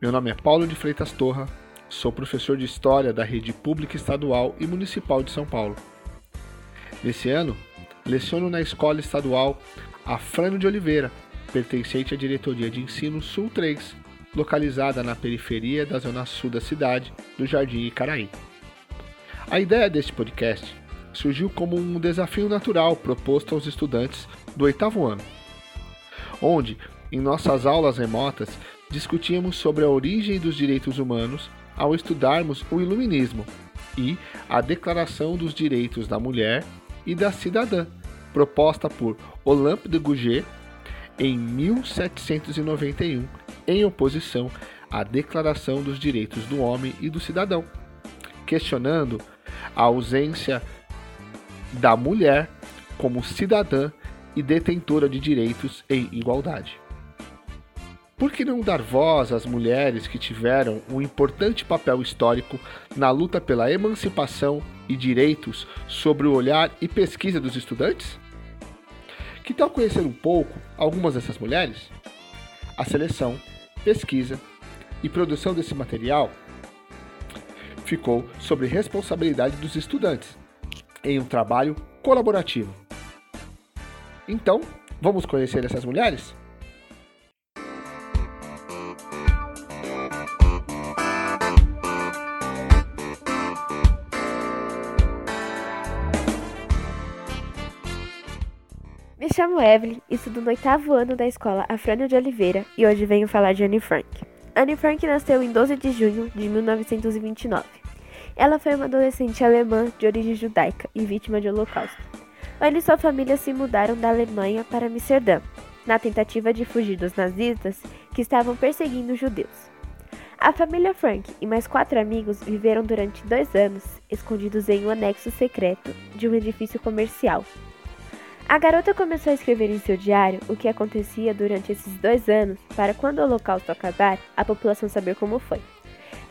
Meu nome é Paulo de Freitas Torra, sou professor de História da Rede Pública Estadual e Municipal de São Paulo. Nesse ano, leciono na Escola Estadual Afrânio de Oliveira, pertencente à Diretoria de Ensino Sul 3, localizada na periferia da zona sul da cidade, do Jardim Icaraí. A ideia deste podcast surgiu como um desafio natural proposto aos estudantes do oitavo ano, onde, em nossas aulas remotas, discutíamos sobre a origem dos direitos humanos ao estudarmos o Iluminismo e a Declaração dos Direitos da Mulher e da Cidadã, proposta por Olympe de Gouget em 1791, em oposição à Declaração dos Direitos do Homem e do Cidadão, questionando a ausência da mulher como cidadã e detentora de direitos em igualdade. Por que não dar voz às mulheres que tiveram um importante papel histórico na luta pela emancipação e direitos sobre o olhar e pesquisa dos estudantes? Que tal conhecer um pouco algumas dessas mulheres? A seleção, pesquisa e produção desse material ficou sob responsabilidade dos estudantes, em um trabalho colaborativo. Então, vamos conhecer essas mulheres? Chamo Evelyn, estudo no oitavo ano da escola Afrânio de Oliveira e hoje venho falar de Anne Frank. Anne Frank nasceu em 12 de junho de 1929. Ela foi uma adolescente alemã de origem judaica e vítima de holocausto. Anne e sua família se mudaram da Alemanha para Amsterdã, na tentativa de fugir dos nazistas que estavam perseguindo os judeus. A família Frank e mais quatro amigos viveram durante dois anos escondidos em um anexo secreto de um edifício comercial a garota começou a escrever em seu diário o que acontecia durante esses dois anos para quando o Holocausto acabar, a população saber como foi.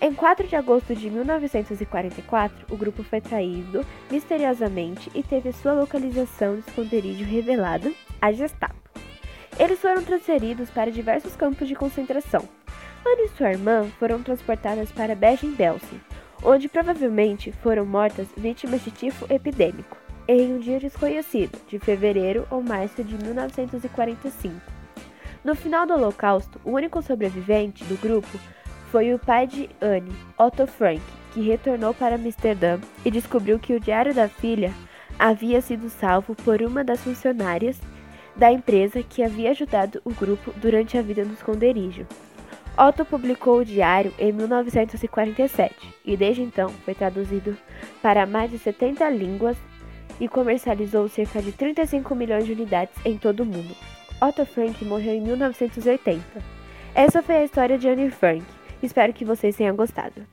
Em 4 de agosto de 1944, o grupo foi traído misteriosamente e teve sua localização de esconderijo revelada à Gestapo. Eles foram transferidos para diversos campos de concentração. Ana e sua irmã foram transportadas para Bergen-Belsen, onde provavelmente foram mortas vítimas de tifo epidêmico em um dia desconhecido, de fevereiro ou março de 1945. No final do Holocausto, o único sobrevivente do grupo foi o pai de Anne, Otto Frank, que retornou para Amsterdã e descobriu que o diário da filha havia sido salvo por uma das funcionárias da empresa que havia ajudado o grupo durante a vida no esconderijo. Otto publicou o diário em 1947 e desde então foi traduzido para mais de 70 línguas e comercializou cerca de 35 milhões de unidades em todo o mundo. Otto Frank morreu em 1980. Essa foi a história de Anne Frank. Espero que vocês tenham gostado.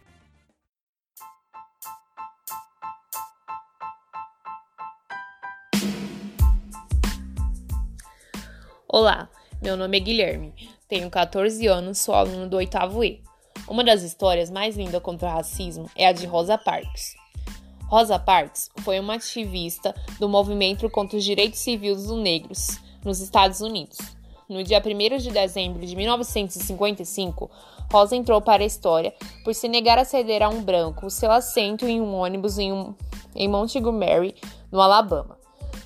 Olá, meu nome é Guilherme, tenho 14 anos, sou aluno do oitavo E. Uma das histórias mais lindas contra o racismo é a de Rosa Parks. Rosa Parks foi uma ativista do movimento contra os direitos civis dos negros nos Estados Unidos. No dia 1 de dezembro de 1955, Rosa entrou para a história por se negar a ceder a um branco o seu assento em um ônibus em, um, em Montgomery, no Alabama.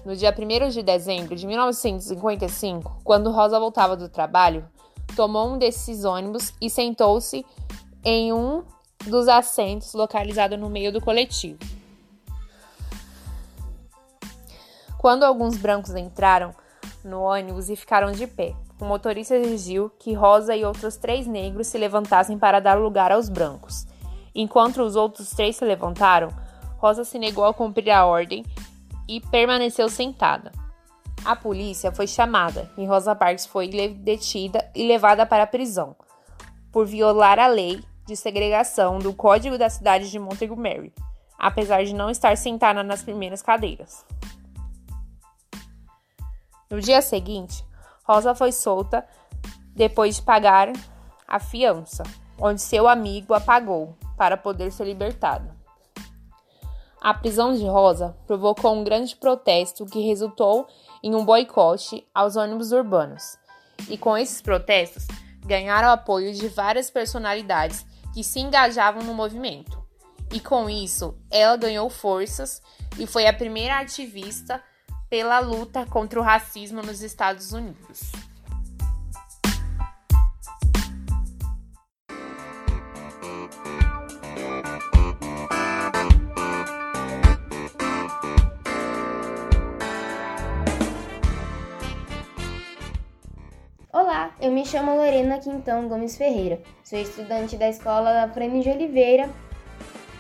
No dia 1 de dezembro de 1955, quando Rosa voltava do trabalho, tomou um desses ônibus e sentou-se em um dos assentos localizado no meio do coletivo. Quando alguns brancos entraram no ônibus e ficaram de pé, o motorista exigiu que Rosa e outros três negros se levantassem para dar lugar aos brancos. Enquanto os outros três se levantaram, Rosa se negou a cumprir a ordem e permaneceu sentada. A polícia foi chamada e Rosa Parks foi detida e levada para a prisão por violar a lei de segregação do Código da cidade de Montgomery, apesar de não estar sentada nas primeiras cadeiras. No dia seguinte, Rosa foi solta depois de pagar a fiança, onde seu amigo a pagou para poder ser libertado. A prisão de Rosa provocou um grande protesto que resultou em um boicote aos ônibus urbanos. E com esses protestos, ganharam apoio de várias personalidades que se engajavam no movimento. E com isso, ela ganhou forças e foi a primeira ativista pela luta contra o racismo nos Estados Unidos. Olá, eu me chamo Lorena Quintão Gomes Ferreira, sou estudante da Escola Frane de Oliveira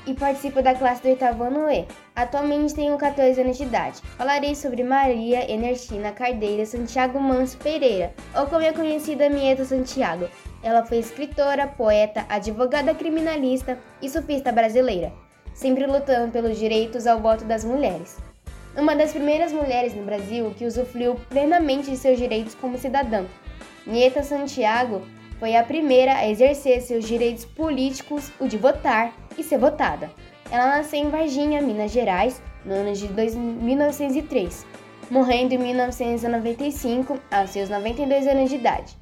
e participo da classe do oitavo ano E. Atualmente tenho 14 anos de idade. Falarei sobre Maria Enertina Cardeira Santiago Manso Pereira, ou como é conhecida Mieta Santiago. Ela foi escritora, poeta, advogada criminalista e sufista brasileira, sempre lutando pelos direitos ao voto das mulheres. Uma das primeiras mulheres no Brasil que usufruiu plenamente de seus direitos como cidadã Nieta Santiago foi a primeira a exercer seus direitos políticos, o de votar e ser votada. Ela nasceu em Varginha, Minas Gerais, no ano de 1903, morrendo em 1995, aos seus 92 anos de idade.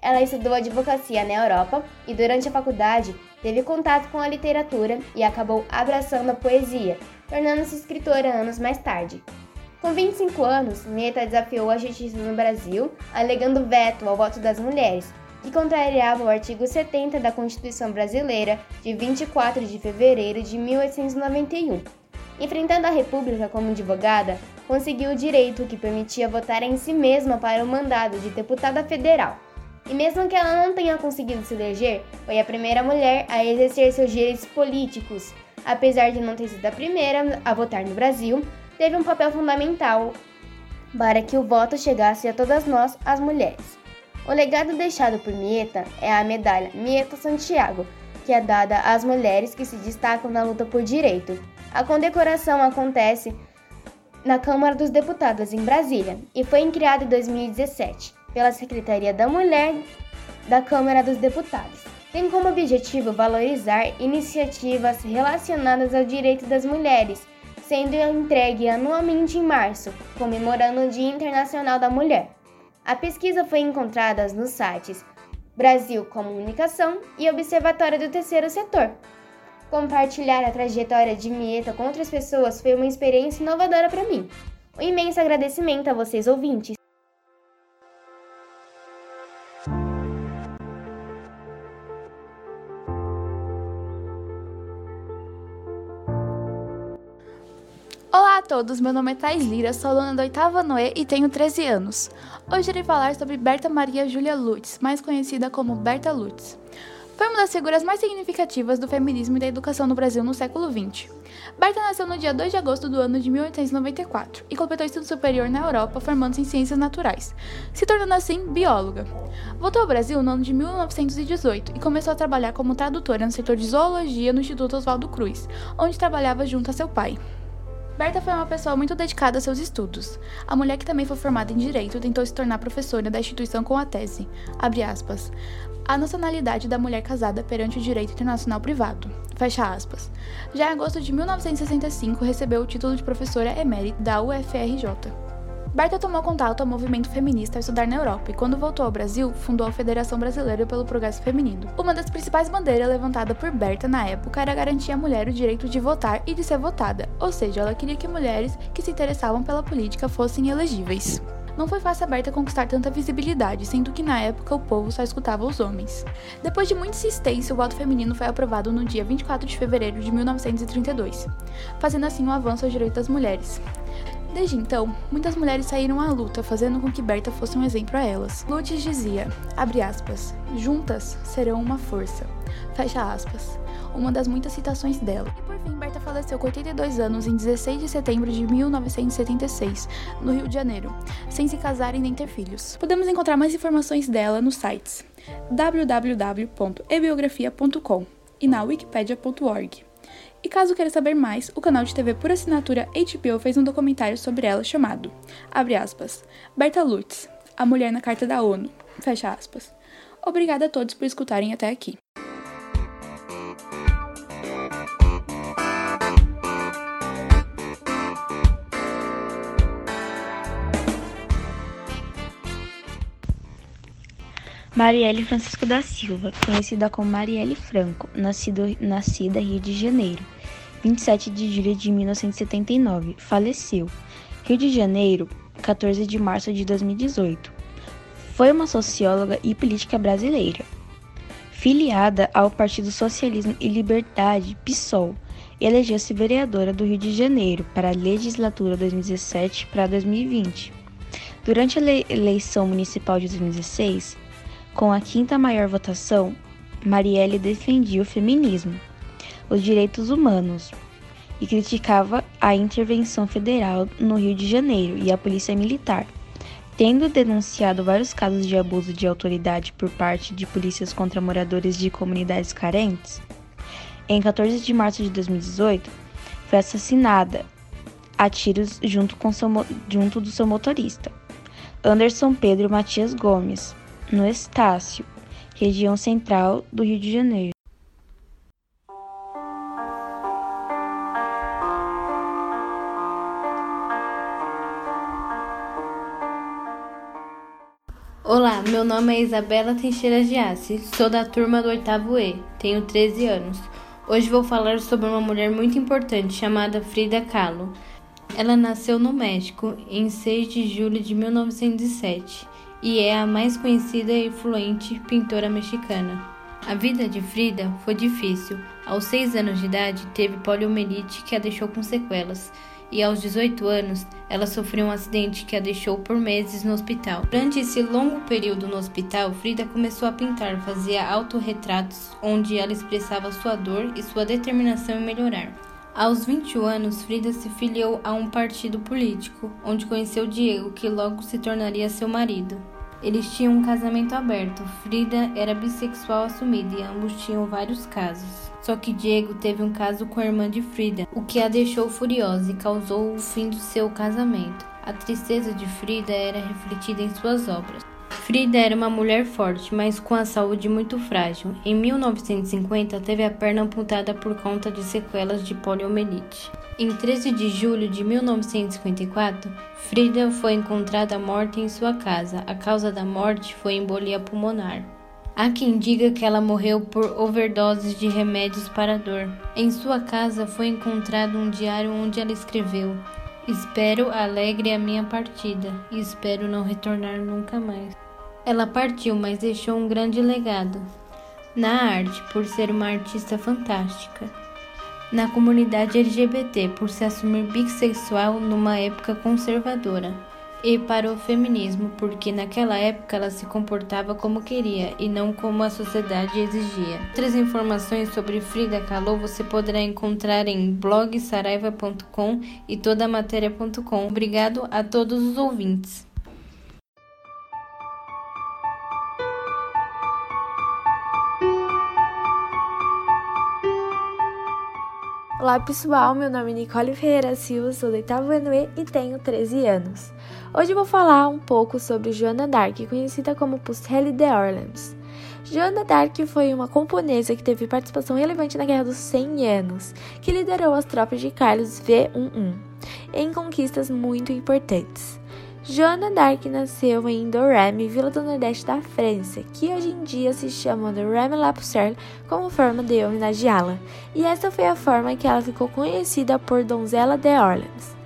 Ela estudou advocacia na Europa e, durante a faculdade, teve contato com a literatura e acabou abraçando a poesia, tornando-se escritora anos mais tarde. Com 25 anos, Neta desafiou a justiça no Brasil, alegando veto ao voto das mulheres, que contrariava o artigo 70 da Constituição Brasileira de 24 de fevereiro de 1891. Enfrentando a República como advogada, conseguiu o direito que permitia votar em si mesma para o mandado de deputada federal. E mesmo que ela não tenha conseguido se eleger, foi a primeira mulher a exercer seus direitos políticos. Apesar de não ter sido a primeira a votar no Brasil, teve um papel fundamental para que o voto chegasse a todas nós, as mulheres. O legado deixado por Mieta é a medalha Mieta Santiago, que é dada às mulheres que se destacam na luta por direito. A condecoração acontece na Câmara dos Deputados em Brasília e foi criada em 2017 pela Secretaria da Mulher da Câmara dos Deputados. Tem como objetivo valorizar iniciativas relacionadas ao direito das mulheres sendo entregue anualmente em março, comemorando o Dia Internacional da Mulher. A pesquisa foi encontrada nos sites Brasil Comunicação e Observatório do Terceiro Setor. Compartilhar a trajetória de Mieta com outras pessoas foi uma experiência inovadora para mim. Um imenso agradecimento a vocês ouvintes. Olá a todos, meu nome é Thais Lira, sou aluna da oitava Noé e tenho 13 anos. Hoje irei falar sobre Berta Maria Júlia Lutz, mais conhecida como Berta Lutz. Foi uma das figuras mais significativas do feminismo e da educação no Brasil no século XX. Berta nasceu no dia 2 de agosto do ano de 1894 e completou estudo superior na Europa, formando-se em ciências naturais, se tornando assim bióloga. Voltou ao Brasil no ano de 1918 e começou a trabalhar como tradutora no setor de zoologia no Instituto Oswaldo Cruz, onde trabalhava junto a seu pai. Berta foi uma pessoa muito dedicada a seus estudos. A mulher que também foi formada em Direito tentou se tornar professora da instituição com a tese, aspas, a nacionalidade da mulher casada perante o direito internacional privado, fecha aspas. Já em agosto de 1965 recebeu o título de professora emérita da UFRJ. Berta tomou contato ao movimento feminista ao estudar na Europa e, quando voltou ao Brasil, fundou a Federação Brasileira pelo Progresso Feminino. Uma das principais bandeiras levantada por Berta na época era garantir à mulher o direito de votar e de ser votada, ou seja, ela queria que mulheres que se interessavam pela política fossem elegíveis. Não foi fácil a Berta conquistar tanta visibilidade, sendo que na época o povo só escutava os homens. Depois de muita insistência, o voto feminino foi aprovado no dia 24 de fevereiro de 1932, fazendo assim um avanço aos direitos das mulheres. Desde então, muitas mulheres saíram à luta, fazendo com que Berta fosse um exemplo a elas. Lutz dizia, aspas, juntas serão uma força, fecha aspas, uma das muitas citações dela. E por fim, Berta faleceu com 82 anos em 16 de setembro de 1976, no Rio de Janeiro, sem se casar e nem ter filhos. Podemos encontrar mais informações dela nos sites www.ebiografia.com e na wikipedia.org. E caso queira saber mais, o canal de TV por assinatura HBO fez um documentário sobre ela chamado, abre aspas, Berta Lutz, a mulher na carta da ONU, fecha aspas. Obrigada a todos por escutarem até aqui. Marielle Francisco da Silva, conhecida como Marielle Franco, nascido, nascida Rio de Janeiro, 27 de julho de 1979, faleceu. Rio de Janeiro, 14 de março de 2018. Foi uma socióloga e política brasileira. Filiada ao Partido Socialismo e Liberdade, PSOL, elegeu-se vereadora do Rio de Janeiro para a legislatura 2017 para 2020. Durante a eleição municipal de 2016, com a quinta maior votação, Marielle defendia o feminismo, os direitos humanos e criticava a intervenção federal no Rio de Janeiro e a polícia militar, tendo denunciado vários casos de abuso de autoridade por parte de polícias contra moradores de comunidades carentes. Em 14 de março de 2018, foi assassinada a tiros junto, com seu, junto do seu motorista, Anderson Pedro Matias Gomes, no Estácio, região central do Rio de Janeiro. Olá, meu nome é Isabela Teixeira de Assis, sou da turma do oitavo E, tenho 13 anos. Hoje vou falar sobre uma mulher muito importante chamada Frida Kahlo. Ela nasceu no México em 6 de julho de 1907 e é a mais conhecida e influente pintora mexicana. A vida de Frida foi difícil. Aos 6 anos de idade, teve poliomielite que a deixou com sequelas, e aos 18 anos, ela sofreu um acidente que a deixou por meses no hospital. Durante esse longo período no hospital, Frida começou a pintar, fazia autorretratos onde ela expressava sua dor e sua determinação em melhorar. Aos 21 anos, Frida se filiou a um partido político, onde conheceu Diego, que logo se tornaria seu marido. Eles tinham um casamento aberto. Frida era bissexual assumida e ambos tinham vários casos. Só que Diego teve um caso com a irmã de Frida, o que a deixou furiosa e causou o fim do seu casamento. A tristeza de Frida era refletida em suas obras. Frida era uma mulher forte, mas com a saúde muito frágil. Em 1950, teve a perna amputada por conta de sequelas de poliomielite. Em 13 de julho de 1954, Frida foi encontrada morta em sua casa. A causa da morte foi embolia pulmonar. Há quem diga que ela morreu por overdoses de remédios para dor. Em sua casa foi encontrado um diário onde ela escreveu: Espero alegre a minha partida e espero não retornar nunca mais. Ela partiu, mas deixou um grande legado na arte por ser uma artista fantástica na comunidade LGBT por se assumir bissexual numa época conservadora, e para o feminismo porque naquela época ela se comportava como queria e não como a sociedade exigia. Outras informações sobre Frida Kahlo você poderá encontrar em blogsaraiva.com e todamatéria.com. Obrigado a todos os ouvintes. Olá pessoal, meu nome é Nicole Ferreira Silva, sou do oitavo E tenho 13 anos. Hoje vou falar um pouco sobre Joana d'Arc, conhecida como Pucelli de Orleans. Joana d'Arc foi uma camponesa que teve participação relevante na Guerra dos 100 Anos, que liderou as tropas de Carlos V11 em conquistas muito importantes. Joana d'Arc nasceu em Dorame, vila do nordeste da França, que hoje em dia se chama Dorame-la-Pucelle como forma de homenageá-la, e essa foi a forma que ela ficou conhecida por Donzela de Orleans.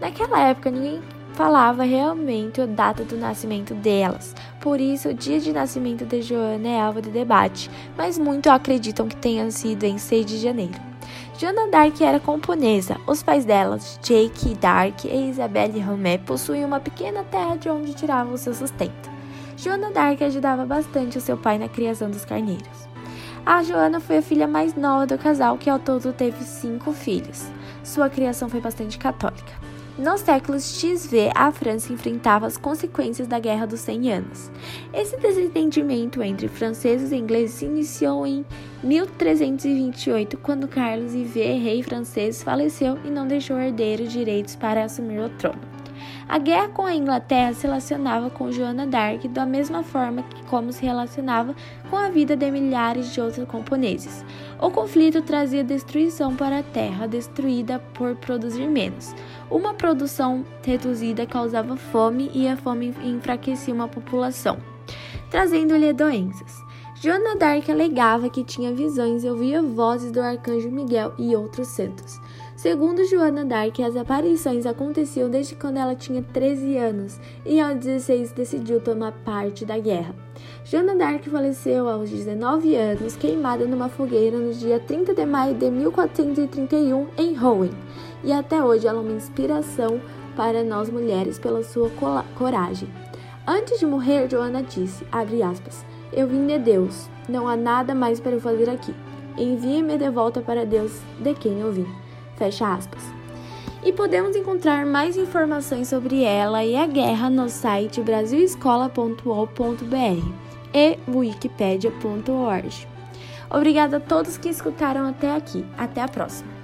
Naquela época, ninguém falava realmente a data do nascimento delas, por isso o dia de nascimento de Joana é alvo de debate, mas muitos acreditam que tenha sido em 6 de janeiro. Joana Dark era camponesa. Os pais delas, Jake Dark e Isabelle Romé, possuíam uma pequena terra de onde tiravam seu sustento. Joana Dark ajudava bastante o seu pai na criação dos carneiros. A Joana foi a filha mais nova do casal, que ao todo teve cinco filhos. Sua criação foi bastante católica. Nos séculos XV, a França enfrentava as consequências da Guerra dos 100 Anos. Esse desentendimento entre franceses e ingleses se iniciou em 1328, quando Carlos IV, rei francês, faleceu e não deixou herdeiros direitos para assumir o trono. A guerra com a Inglaterra se relacionava com Joana d'Arc da mesma forma que como se relacionava com a vida de milhares de outros camponeses. O conflito trazia destruição para a terra destruída por produzir menos. Uma produção reduzida causava fome e a fome enfraquecia uma população. trazendo-lhe doenças. Joana d'Arc alegava que tinha visões e ouvia vozes do arcanjo Miguel e outros santos. Segundo Joana d'Arc, as aparições aconteciam desde quando ela tinha 13 anos e aos 16 decidiu tomar parte da guerra. Joana d'Arc faleceu aos 19 anos, queimada numa fogueira no dia 30 de maio de 1431 em Rouen, e até hoje ela é uma inspiração para nós mulheres pela sua coragem. Antes de morrer, Joana disse, aspas, eu vim de Deus, não há nada mais para eu fazer aqui. Envie-me de volta para Deus de quem eu vim. Fecha aspas. E podemos encontrar mais informações sobre ela e a guerra no site brasilescola.ol.br e wikipedia.org. Obrigada a todos que escutaram até aqui. Até a próxima!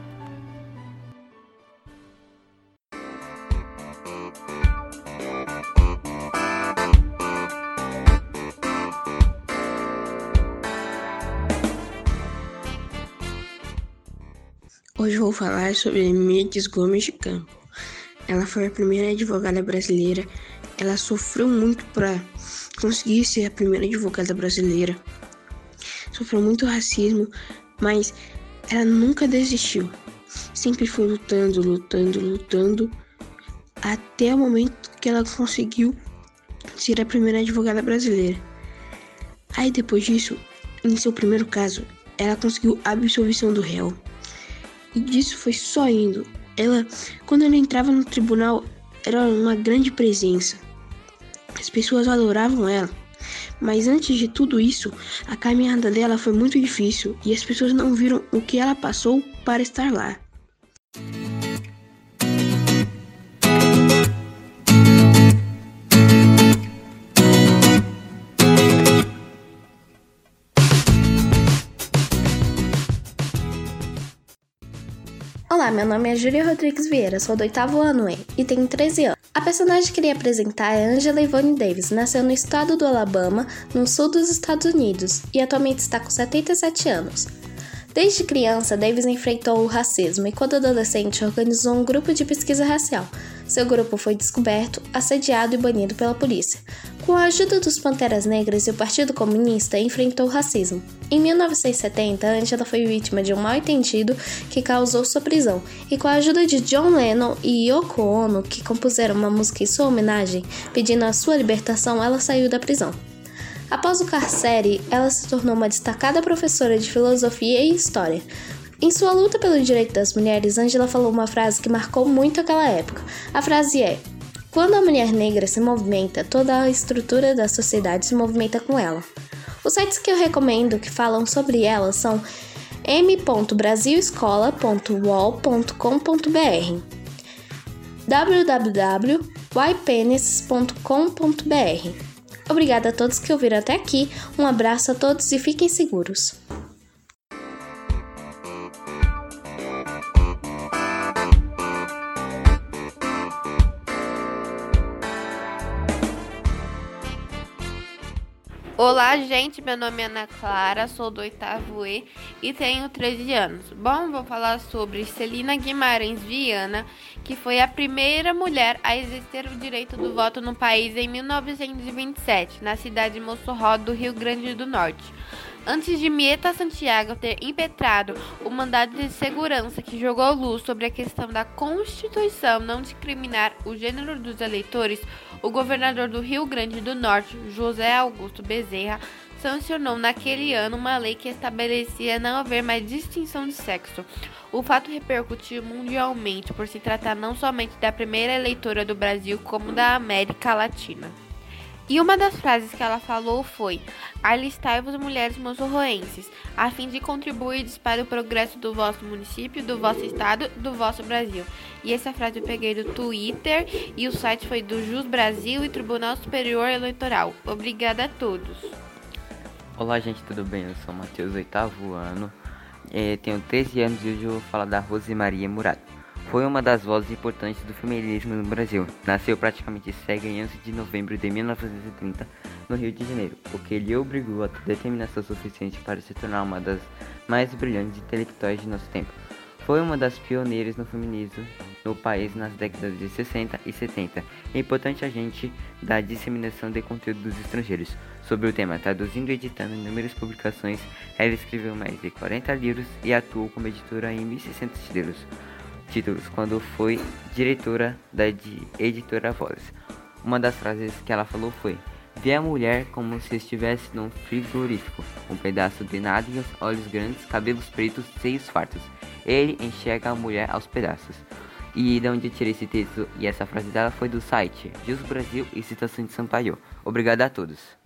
Falar sobre Mirtes Gomes de Campo. Ela foi a primeira advogada brasileira. Ela sofreu muito para conseguir ser a primeira advogada brasileira. Sofreu muito racismo, mas ela nunca desistiu. Sempre foi lutando, lutando, lutando, até o momento que ela conseguiu ser a primeira advogada brasileira. Aí depois disso, em seu primeiro caso, ela conseguiu a absolvição do réu. E disso foi só indo. Ela, quando ela entrava no tribunal, era uma grande presença. As pessoas adoravam ela. Mas antes de tudo isso, a caminhada dela foi muito difícil e as pessoas não viram o que ela passou para estar lá. Olá, meu nome é Júlia Rodrigues Vieira, sou do oitavo ano E e tenho 13 anos. A personagem que irei apresentar é Angela Yvonne Davis, nasceu no estado do Alabama, no sul dos Estados Unidos, e atualmente está com 77 anos. Desde criança, Davis enfrentou o racismo e, quando adolescente, organizou um grupo de pesquisa racial. Seu grupo foi descoberto, assediado e banido pela polícia. Com a ajuda dos Panteras Negras o Partido Comunista, enfrentou o racismo. Em 1970, Angela foi vítima de um mal-entendido que causou sua prisão, e com a ajuda de John Lennon e Yoko Ono, que compuseram uma música em sua homenagem, pedindo a sua libertação, ela saiu da prisão. Após o carcere, ela se tornou uma destacada professora de filosofia e história. Em sua luta pelo direito das mulheres, Angela falou uma frase que marcou muito aquela época. A frase é: Quando a mulher negra se movimenta, toda a estrutura da sociedade se movimenta com ela. Os sites que eu recomendo que falam sobre ela são m.brasilescola.wall.com.br www.ypenis.com.br Obrigada a todos que ouviram até aqui. Um abraço a todos e fiquem seguros. Olá, gente. Meu nome é Ana Clara, sou do oitavo E e tenho 13 anos. Bom, vou falar sobre Celina Guimarães Viana, que foi a primeira mulher a exercer o direito do voto no país em 1927, na cidade de Mossoró, do Rio Grande do Norte. Antes de Mieta Santiago ter impetrado o mandado de segurança que jogou luz sobre a questão da Constituição não discriminar o gênero dos eleitores, o governador do Rio Grande do Norte, José Augusto Bezerra, sancionou naquele ano uma lei que estabelecia não haver mais distinção de sexo. O fato repercutiu mundialmente por se tratar não somente da primeira eleitora do Brasil, como da América Latina. E uma das frases que ela falou foi: Alistai-vos, mulheres mossorroenses, a fim de contribuir para o progresso do vosso município, do vosso estado, do vosso Brasil. E essa frase eu peguei do Twitter e o site foi do Jus Brasil e Tribunal Superior Eleitoral. Obrigada a todos. Olá, gente, tudo bem? Eu sou o Matheus, oitavo ano, é, tenho 13 anos e hoje eu vou falar da Rose Maria Murado. Foi uma das vozes importantes do feminismo no Brasil. Nasceu praticamente cega em 11 de novembro de 1930 no Rio de Janeiro, o que lhe obrigou a ter determinação suficiente para se tornar uma das mais brilhantes intelectuais de nosso tempo. Foi uma das pioneiras no feminismo no país nas décadas de 60 e 70. É importante a gente da disseminação de conteúdos estrangeiros. Sobre o tema, traduzindo e editando inúmeras publicações, ela escreveu mais de 40 livros e atuou como editora em 1.600 títulos, títulos quando foi diretora da editora Voz. Uma das frases que ela falou foi: Vê a mulher como se estivesse num frigorífico, um pedaço de nádegas, olhos grandes, cabelos pretos, seios fartos. Ele enxerga a mulher aos pedaços. E de onde eu tirei esse texto e essa frase dela foi do site Jus Brasil e Citação de Sampaio. Obrigado a todos.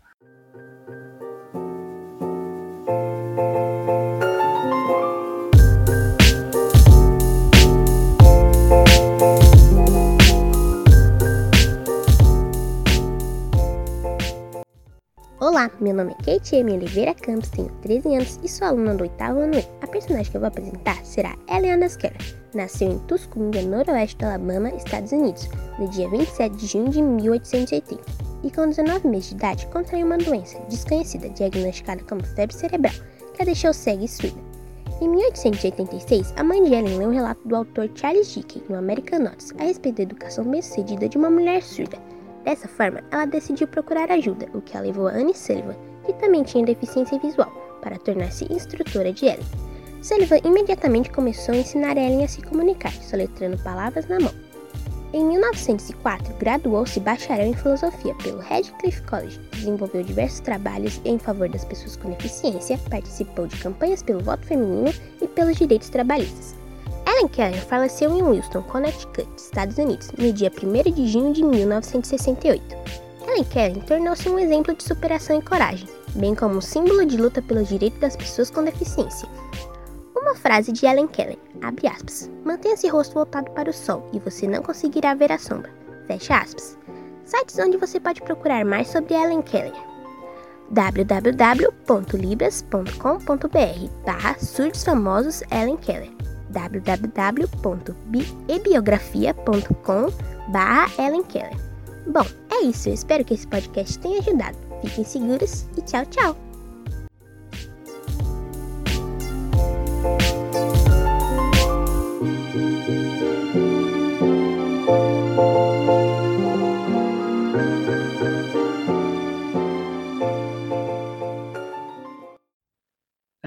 Meu nome é Kate M. Oliveira Campos, tenho 13 anos e sou aluna do oitavo ano E. A personagem que eu vou apresentar será Eliana Keller. Nasceu em Tuscumbia, noroeste do Alabama, Estados Unidos, no dia 27 de junho de 1880. E com 19 meses de idade, contraiu uma doença desconhecida diagnosticada como febre cerebral, que a deixou cega e surda. Em 1886, a mãe de Ellen leu um relato do autor Charles Dickens no American Notes a respeito da educação bem-sucedida de uma mulher surda. Dessa forma, ela decidiu procurar ajuda, o que a levou a Anne Sullivan, que também tinha deficiência visual, para tornar-se instrutora de Ellen. Sullivan imediatamente começou a ensinar Ellen a se comunicar, soletrando palavras na mão. Em 1904, graduou-se bacharel em filosofia pelo Radcliffe College, desenvolveu diversos trabalhos em favor das pessoas com deficiência, participou de campanhas pelo voto feminino e pelos direitos trabalhistas. Ellen Keller faleceu em Wilson, Connecticut, Estados Unidos, no dia 1 de junho de 1968. Ellen Keller tornou-se um exemplo de superação e coragem, bem como um símbolo de luta pelos direitos das pessoas com deficiência. Uma frase de Ellen Keller, abre aspas, mantenha esse rosto voltado para o sol e você não conseguirá ver a sombra, fecha aspas. Sites onde você pode procurar mais sobre Ellen Keller www.libras.com.br barra surdos famosos Ellen Keller www.ebiografia.com Ellen Keller. Bom, é isso. Eu espero que esse podcast tenha ajudado. Fiquem seguros e tchau, tchau!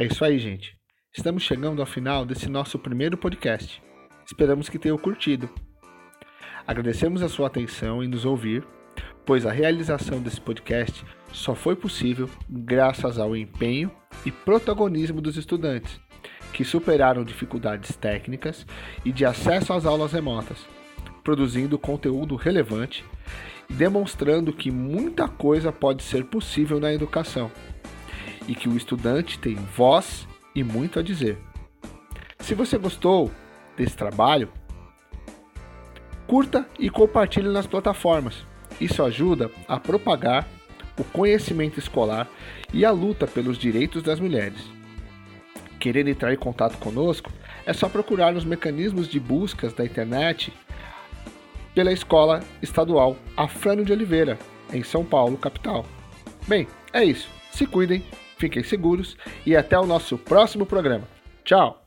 É isso aí, gente. Estamos chegando ao final desse nosso primeiro podcast. Esperamos que tenham curtido. Agradecemos a sua atenção em nos ouvir, pois a realização desse podcast só foi possível graças ao empenho e protagonismo dos estudantes, que superaram dificuldades técnicas e de acesso às aulas remotas, produzindo conteúdo relevante e demonstrando que muita coisa pode ser possível na educação e que o estudante tem voz e muito a dizer. Se você gostou desse trabalho, curta e compartilhe nas plataformas. Isso ajuda a propagar o conhecimento escolar e a luta pelos direitos das mulheres. Querer entrar em contato conosco? É só procurar nos mecanismos de buscas da internet pela Escola Estadual Afrânio de Oliveira, em São Paulo, capital. Bem, é isso. Se cuidem Fiquem seguros e até o nosso próximo programa. Tchau!